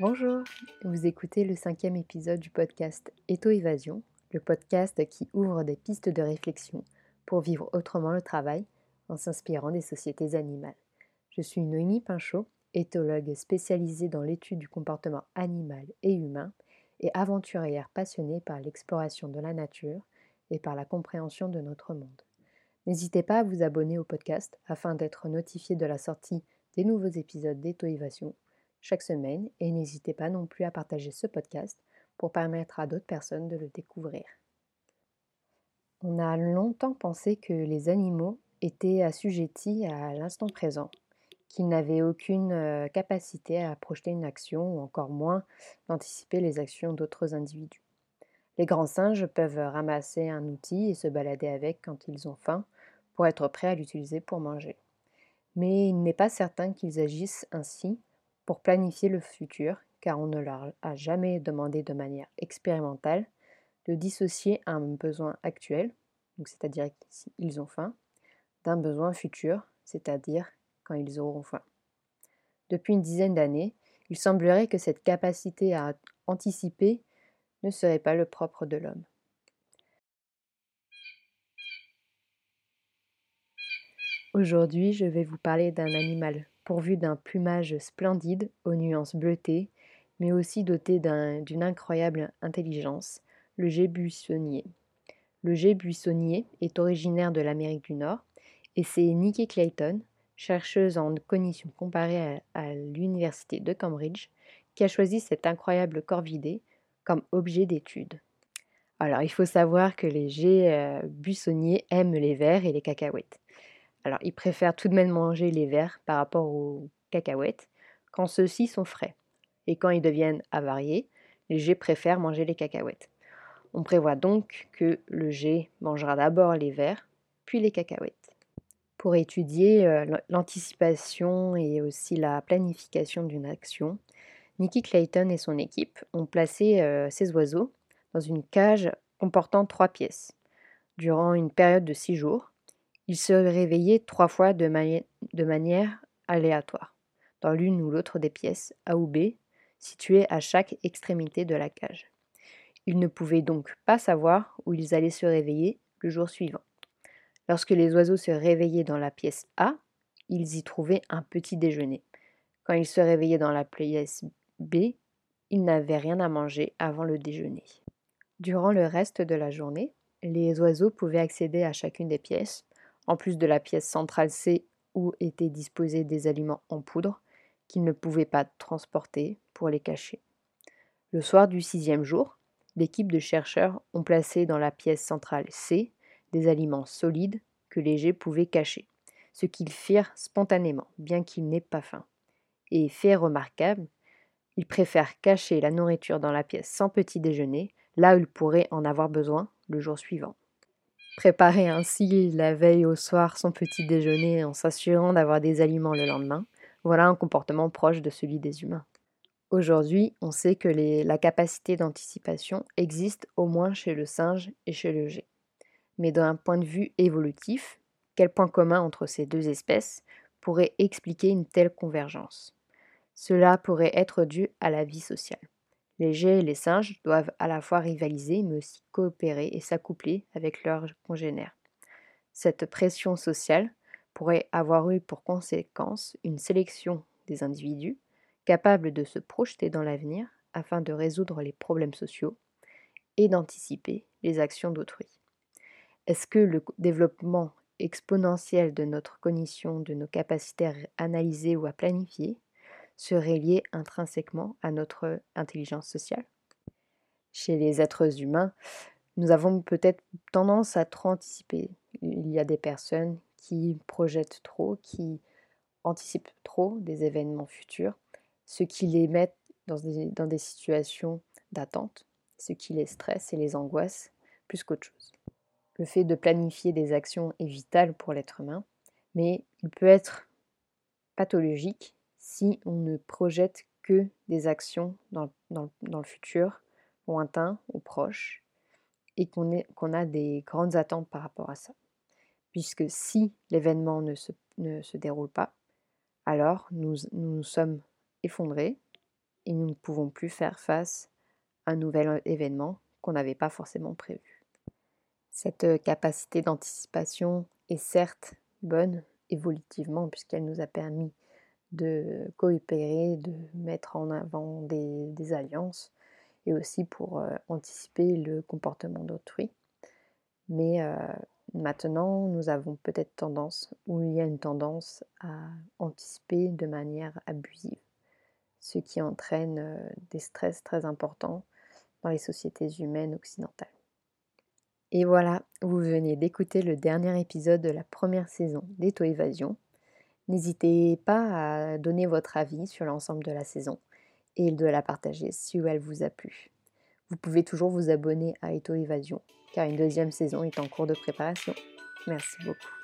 Bonjour, vous écoutez le cinquième épisode du podcast Éto-Évasion, le podcast qui ouvre des pistes de réflexion pour vivre autrement le travail en s'inspirant des sociétés animales. Je suis Noémie Pinchot, éthologue spécialisée dans l'étude du comportement animal et humain et aventurière passionnée par l'exploration de la nature et par la compréhension de notre monde. N'hésitez pas à vous abonner au podcast afin d'être notifié de la sortie des nouveaux épisodes d'Éto-Évasion chaque semaine et n'hésitez pas non plus à partager ce podcast pour permettre à d'autres personnes de le découvrir. On a longtemps pensé que les animaux étaient assujettis à l'instant présent, qu'ils n'avaient aucune euh, capacité à projeter une action ou encore moins d'anticiper les actions d'autres individus. Les grands singes peuvent ramasser un outil et se balader avec quand ils ont faim pour être prêts à l'utiliser pour manger. Mais il n'est pas certain qu'ils agissent ainsi pour planifier le futur, car on ne leur a jamais demandé de manière expérimentale de dissocier un besoin actuel, c'est-à-dire s'ils ont faim, d'un besoin futur, c'est-à-dire quand ils auront faim. Depuis une dizaine d'années, il semblerait que cette capacité à anticiper ne serait pas le propre de l'homme. Aujourd'hui, je vais vous parler d'un animal pourvu d'un plumage splendide aux nuances bleutées, mais aussi doté d'une incroyable intelligence, le jet buissonnier. Le jet buissonnier est originaire de l'Amérique du Nord et c'est Nikki Clayton, chercheuse en cognition comparée à, l'université de Cambridge, qui a choisi cet incroyable corvidé comme objet d'étude. Alors, il faut savoir que les jets euh, buissonniers aiment les vers et les cacahuètes. Alors, ils préfèrent tout de même manger les vers par rapport aux cacahuètes quand ceux-ci sont frais. Et quand ils deviennent avariés, les G préfèrent manger les cacahuètes. On prévoit donc que le G mangera d'abord les vers, puis les cacahuètes. Pour étudier euh, l'anticipation et aussi la planification d'une action, Nikki Clayton et son équipe ont placé euh, ces oiseaux dans une cage comportant trois pièces. Durant une période de six jours, il se réveillait trois fois de, manière aléatoire, dans l'une ou l'autre des pièces, A ou B, situées à chaque extrémité de la cage. Ils ne pouvaient donc pas savoir où ils allaient se réveiller le jour suivant. Lorsque les oiseaux se réveillaient dans la pièce A, ils y trouvaient un petit déjeuner. Quand ils se réveillaient dans la pièce B, ils n'avaient rien à manger avant le déjeuner. Durant le reste de la journée, les oiseaux pouvaient accéder à chacune des pièces, en plus de la pièce centrale C où étaient disposés des aliments en poudre qu'ils ne pouvaient pas transporter pour les cacher. Le soir du sixième jour, l'équipe de chercheurs ont placé dans la pièce centrale C des aliments solides que jets pouvaient cacher, ce qu'ils firent spontanément, bien qu'ils n'aient pas faim. Et fait remarquable, ils préfèrent cacher la nourriture dans la pièce sans petit déjeuner, là où ils pourraient en avoir besoin le jour suivant. Préparer ainsi la veille au soir son petit déjeuner en s'assurant d'avoir des aliments le lendemain, voilà un comportement proche de celui des humains. Aujourd'hui, on sait que la capacité d'anticipation existe au moins chez le singe et chez le jet. Mais d'un point de vue évolutif, quel point commun entre ces deux espèces pourrait expliquer une telle convergence? Cela pourrait être dû à la vie sociale. Les jets et les singes doivent à la fois rivaliser mais aussi coopérer et s'accoupler avec leurs congénères. Cette pression sociale pourrait avoir eu pour conséquence une sélection des individus capables de se projeter dans l'avenir afin de résoudre les problèmes sociaux et d'anticiper les actions d'autrui. Est-ce que le développement exponentiel de notre cognition, de nos capacités à analyser ou à planifier, serait lié intrinsèquement à notre intelligence sociale. Chez les êtres humains, nous avons peut-être tendance à trop anticiper. Il y a des personnes qui projettent trop, qui anticipent trop des événements futurs, ce qui les met dans des, dans des situations d'attente, ce qui les stresse et les angoisse plus qu'autre chose. Le fait de planifier des actions est vital pour l'être humain, mais il peut être pathologique si on ne projette que des actions dans, le futur, lointain ou proche, et qu'on a des grandes attentes par rapport à ça. Puisque si l'événement ne se, déroule pas, alors nous nous sommes effondrés, et nous ne pouvons plus faire face à un nouvel événement qu'on n'avait pas forcément prévu. Cette capacité d'anticipation est certes bonne évolutivement puisqu'elle nous a permis de coopérer, de mettre en avant des, alliances et aussi pour anticiper le comportement d'autrui. Mais maintenant, nous avons peut-être tendance, ou il y a une tendance à anticiper de manière abusive, ce qui entraîne des stress très importants dans les sociétés humaines occidentales. Et voilà, vous venez d'écouter le dernier épisode de la première saison d'Eto-Évasion. N'hésitez pas à donner votre avis sur l'ensemble de la saison et de la partager si elle vous a plu. Vous pouvez toujours vous abonner à Eto Évasion car une deuxième saison est en cours de préparation. Merci beaucoup.